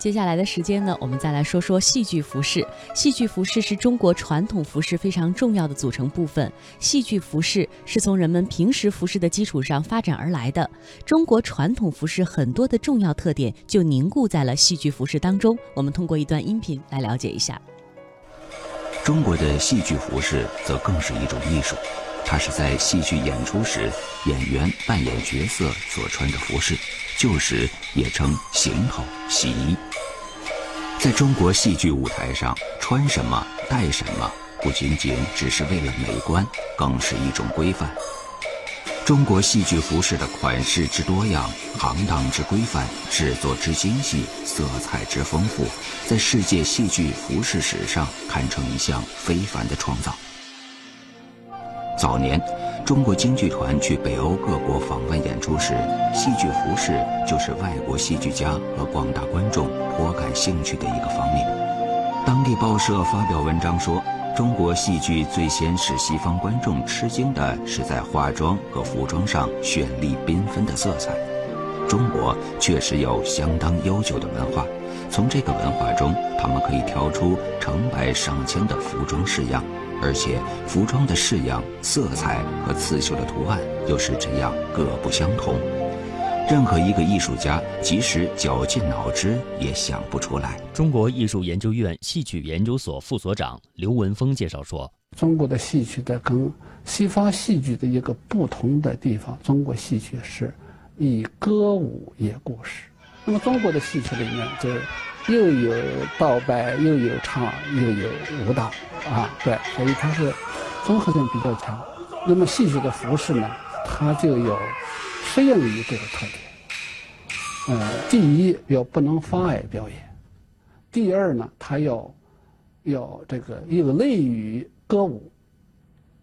接下来的时间呢，我们再来说说戏剧服饰。戏剧服饰是中国传统服饰非常重要的组成部分。戏剧服饰是从人们平时服饰的基础上发展而来的。中国传统服饰很多的重要特点就凝固在了戏剧服饰当中。我们通过一段音频来了解一下。中国的戏剧服饰则更是一种艺术，它是在戏剧演出时演员扮演角色所穿的服饰，旧时也称行头、戏衣。在中国戏剧舞台上，穿什么、戴什么，不仅仅只是为了美观，更是一种规范。中国戏剧服饰的款式之多样、行当之规范、制作之精细、色彩之丰富，在世界戏剧服饰史上堪称一项非凡的创造。早年，中国京剧团去北欧各国访问演出时，戏剧服饰就是外国戏剧家和广大观众颇感兴趣的一个方面。当地报社发表文章说，中国戏剧最先使西方观众吃惊的是在化妆和服装上绚丽缤纷的色彩。中国确实有相当悠久的文化，从这个文化中，他们可以挑出成百上千的服装式样。而且服装的式样、色彩和刺绣的图案又是这样各不相同，任何一个艺术家即使绞尽脑汁也想不出来。中国艺术研究院戏曲研究所副所长刘文峰介绍说：“中国的戏曲的跟西方戏剧的一个不同的地方，中国戏曲是以歌舞演故事。那么中国的戏曲里面就。”又有道白，又有唱，又有舞蹈，啊，对，所以它是综合性比较强。那么戏曲的服饰呢，它就有适应于这个特点。嗯，第一要不能妨碍表演；第二呢，它要要这个有类于歌舞，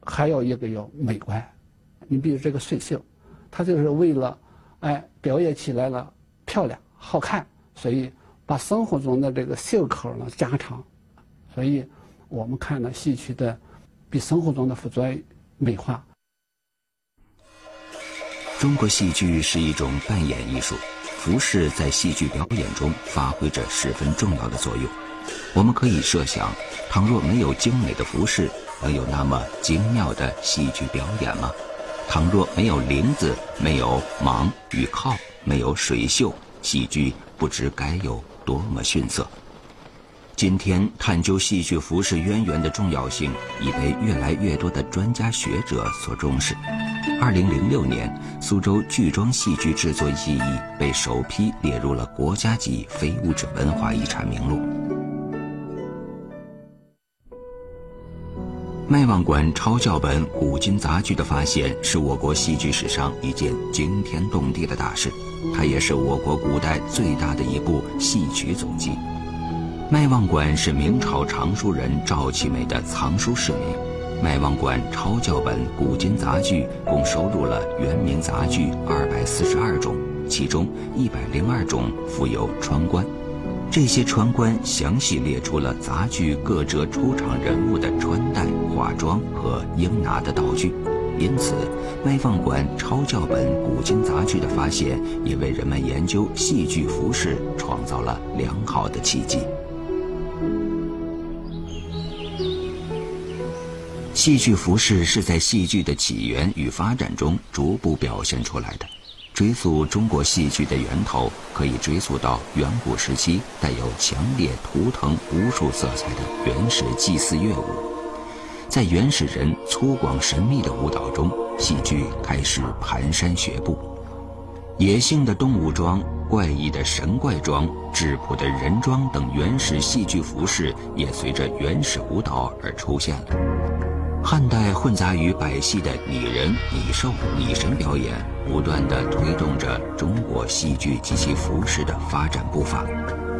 还有一个要美观。你比如这个水袖，它就是为了哎表演起来了漂亮好看，所以。把生活中的这个袖口呢加长，所以我们看到戏曲的比生活中的服装美化。中国戏剧是一种扮演艺术，服饰在戏剧表演中发挥着十分重要的作用。我们可以设想，倘若没有精美的服饰，能有那么精妙的戏剧表演吗？倘若没有铃子，没有蟒与靠，没有水袖，戏剧不知该有。多么逊色！今天探究戏剧服饰渊源的重要性已被越来越多的专家学者所重视。二零零六年，苏州剧装戏剧制作技艺被首批列入了国家级非物质文化遗产名录。麦望馆抄教本古今杂剧的发现，是我国戏剧史上一件惊天动地的大事。它也是我国古代最大的一部戏曲总集。麦望馆是明朝藏书人赵其美的藏书室名。麦望馆抄教本古今杂剧共收录了元明杂剧二百四十二种，其中一百零二种附有穿冠。这些穿冠详细列出了杂剧各折出场人物的穿戴、化妆和应拿的道具。因此，麦放馆抄教本古今杂剧的发现，也为人们研究戏剧服饰创造了良好的契机。戏剧服饰是在戏剧的起源与发展中逐步表现出来的。追溯中国戏剧的源头，可以追溯到远古时期带有强烈图腾巫术色彩的原始祭祀乐舞。在原始人粗犷神秘的舞蹈中，戏剧开始蹒跚学步。野性的动物装、怪异的神怪装、质朴的人装等原始戏剧服饰，也随着原始舞蹈而出现了。汉代混杂于百戏的拟人、拟兽、拟神表演，不断地推动着中国戏剧及其服饰的发展步伐。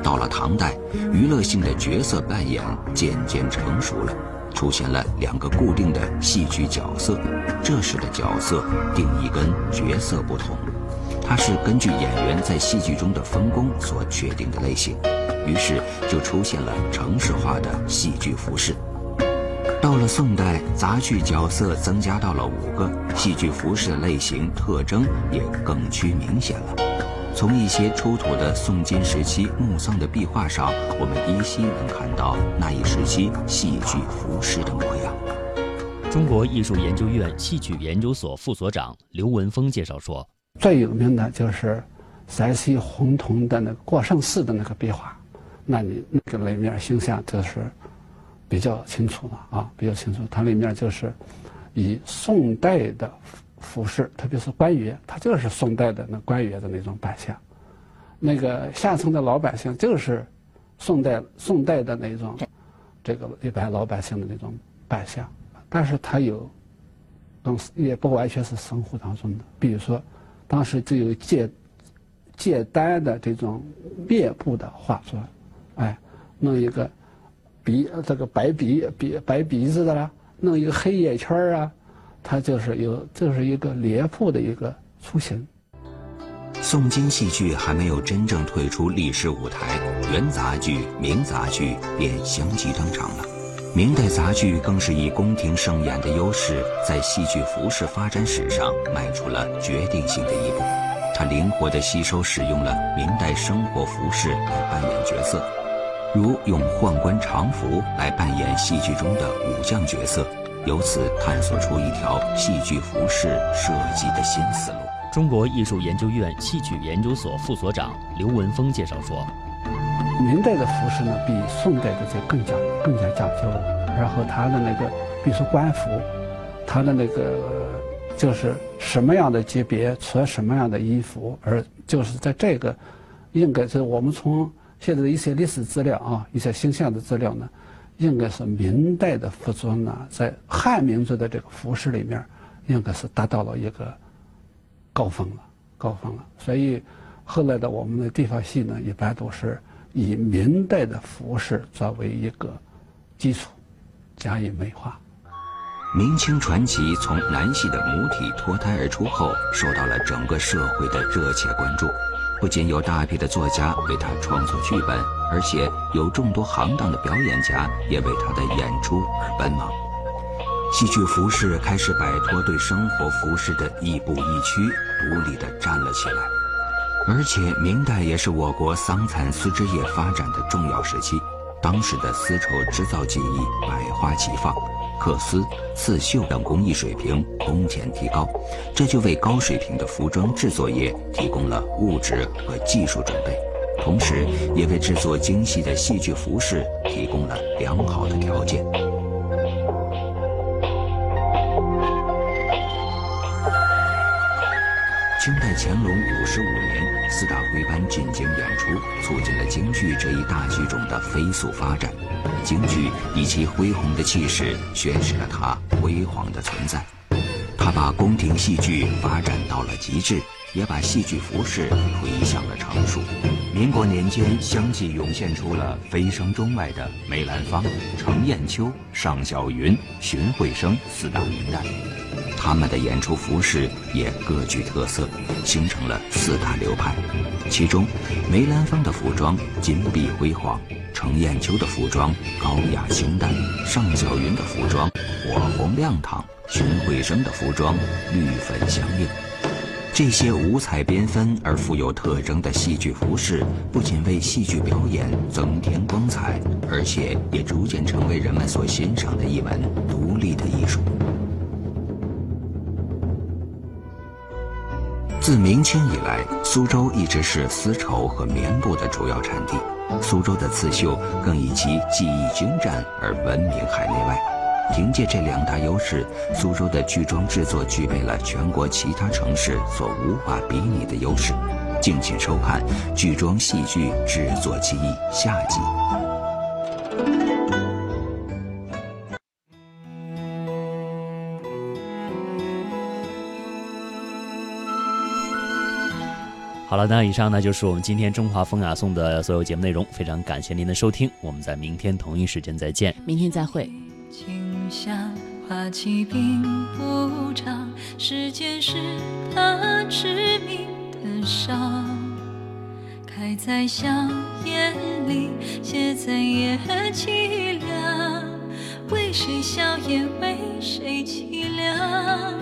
到了唐代，娱乐性的角色扮演渐渐成熟了。出现了两个固定的戏剧角色，这时的角色定义跟角色不同，它是根据演员在戏剧中的分工所确定的类型，于是就出现了城市化的戏剧服饰。到了宋代，杂剧角色增加到了五个，戏剧服饰的类型特征也更趋明显了。从一些出土的宋金时期墓葬的壁画上，我们依稀能看到那一时期戏剧服饰的模样。中国艺术研究院戏曲研究所副所长刘文峰介绍说：“最有名的就是陕西洪洞的那个过圣寺的那个壁画，那你那个里面形象就是比较清楚了啊，比较清楚。它里面就是以宋代的。”服饰，特别是官员，它就是宋代的那官员的那种扮相；那个下层的老百姓就是宋代宋代的那种这个一般老百姓的那种扮相。但是它有，东西也不完全是生活当中的。比如说，当时就有借借单的这种面部的化妆，哎，弄一个鼻这个白鼻鼻白鼻子的啦，弄一个黑眼圈啊。它就是有，就是一个脸谱的一个雏形。宋金戏剧还没有真正退出历史舞台，元杂剧、明杂剧便相继登场了。明代杂剧更是以宫廷盛演的优势，在戏剧服饰发展史上迈出了决定性的一步。它灵活地吸收使用了明代生活服饰来扮演角色，如用宦官常服来扮演戏剧中的武将角色。由此探索出一条戏剧服饰设计的新思路。中国艺术研究院戏曲研究所副所长刘文峰介绍说：“明代的服饰呢，比宋代的就更加更加讲究了。然后它的那个，比如说官服，它的那个就是什么样的级别穿什么样的衣服，而就是在这个，应该是我们从现在的一些历史资料啊，一些形象的资料呢。”应该是明代的服装呢，在汉民族的这个服饰里面，应该是达到了一个高峰了，高峰了。所以后来的我们的地方戏呢，一般都是以明代的服饰作为一个基础，加以美化。明清传奇从南戏的母体脱胎而出后，受到了整个社会的热切关注。不仅有大批的作家为他创作剧本，而且有众多行当的表演家也为他的演出而奔忙。戏剧服饰开始摆脱对生活服饰的亦步亦趋，独立地站了起来。而且，明代也是我国桑蚕丝织业发展的重要时期，当时的丝绸织造技艺百花齐放。缂丝、刺绣等工艺水平空前提高，这就为高水平的服装制作业提供了物质和技术准备，同时也为制作精细的戏剧服饰提供了良好的条件。清代乾隆五十五年，四大徽班进京演出，促进了京剧这一大剧种的飞速发展。京剧以其恢宏的气势，宣示了它辉煌的存在。它把宫廷戏剧发展到了极致，也把戏剧服饰推向了成熟。民国年间，相继涌现出了飞升中外的梅兰芳、程砚秋、尚小云、荀慧生四大名旦，他们的演出服饰也各具特色，形成了四大流派。其中，梅兰芳的服装金碧辉煌。程砚秋的服装高雅清淡，尚小云的服装火红亮堂，荀慧生的服装绿粉相映。这些五彩缤纷而富有特征的戏剧服饰，不仅为戏剧表演增添光彩，而且也逐渐成为人们所欣赏的一门独立的艺术。自明清以来，苏州一直是丝绸和棉布的主要产地。苏州的刺绣更以其技艺精湛而闻名海内外。凭借这两大优势，苏州的剧装制作具备了全国其他城市所无法比拟的优势。敬请收看《剧装戏剧制作技艺》下集。好了，那以上呢就是我们今天中华风雅颂的所有节目内容。非常感谢您的收听，我们在明天同一时间再见。明天再会。花期并不长，时间是他致命的伤。开在香艳里，写在夜凄凉。为谁笑颜，为谁凄凉？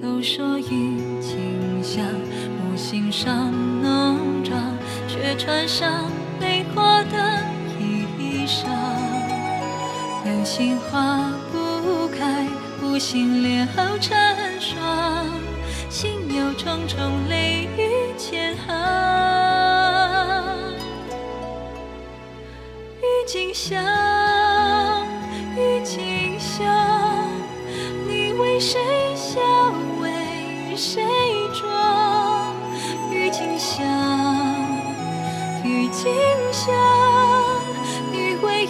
都说郁金香。心上浓妆，却穿上泪花的衣裳。心花不开，无心莲藕成双，心有重重泪雨千行。郁金香，郁金香，你为谁笑？为谁妆？郁金香，郁金香，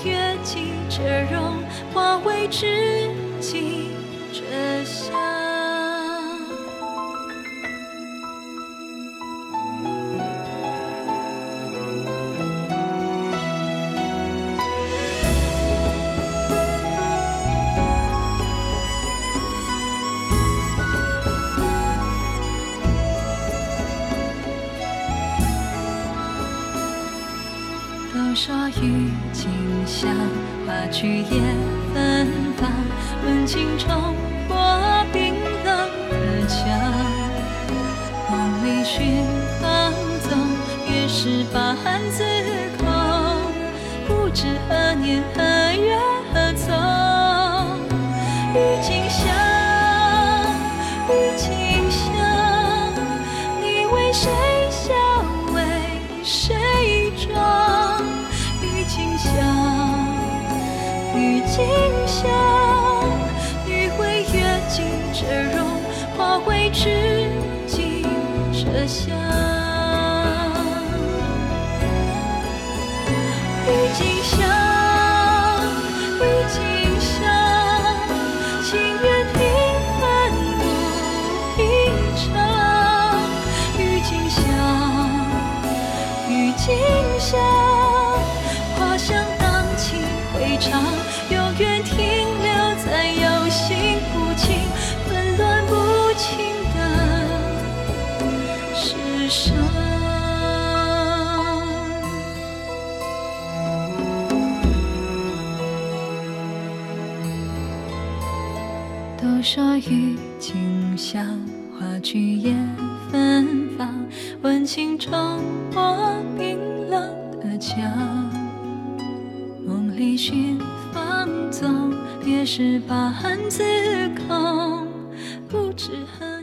月季折容，化为知己折香。都说郁金香，花去也芬芳，温情冲破冰冷的墙。梦里寻芳踪，月是把寒自空，不知何年何都说郁金香，花去也芬芳，温情冲破冰冷的墙。梦里寻芳踪，别时把恨自空，不知恨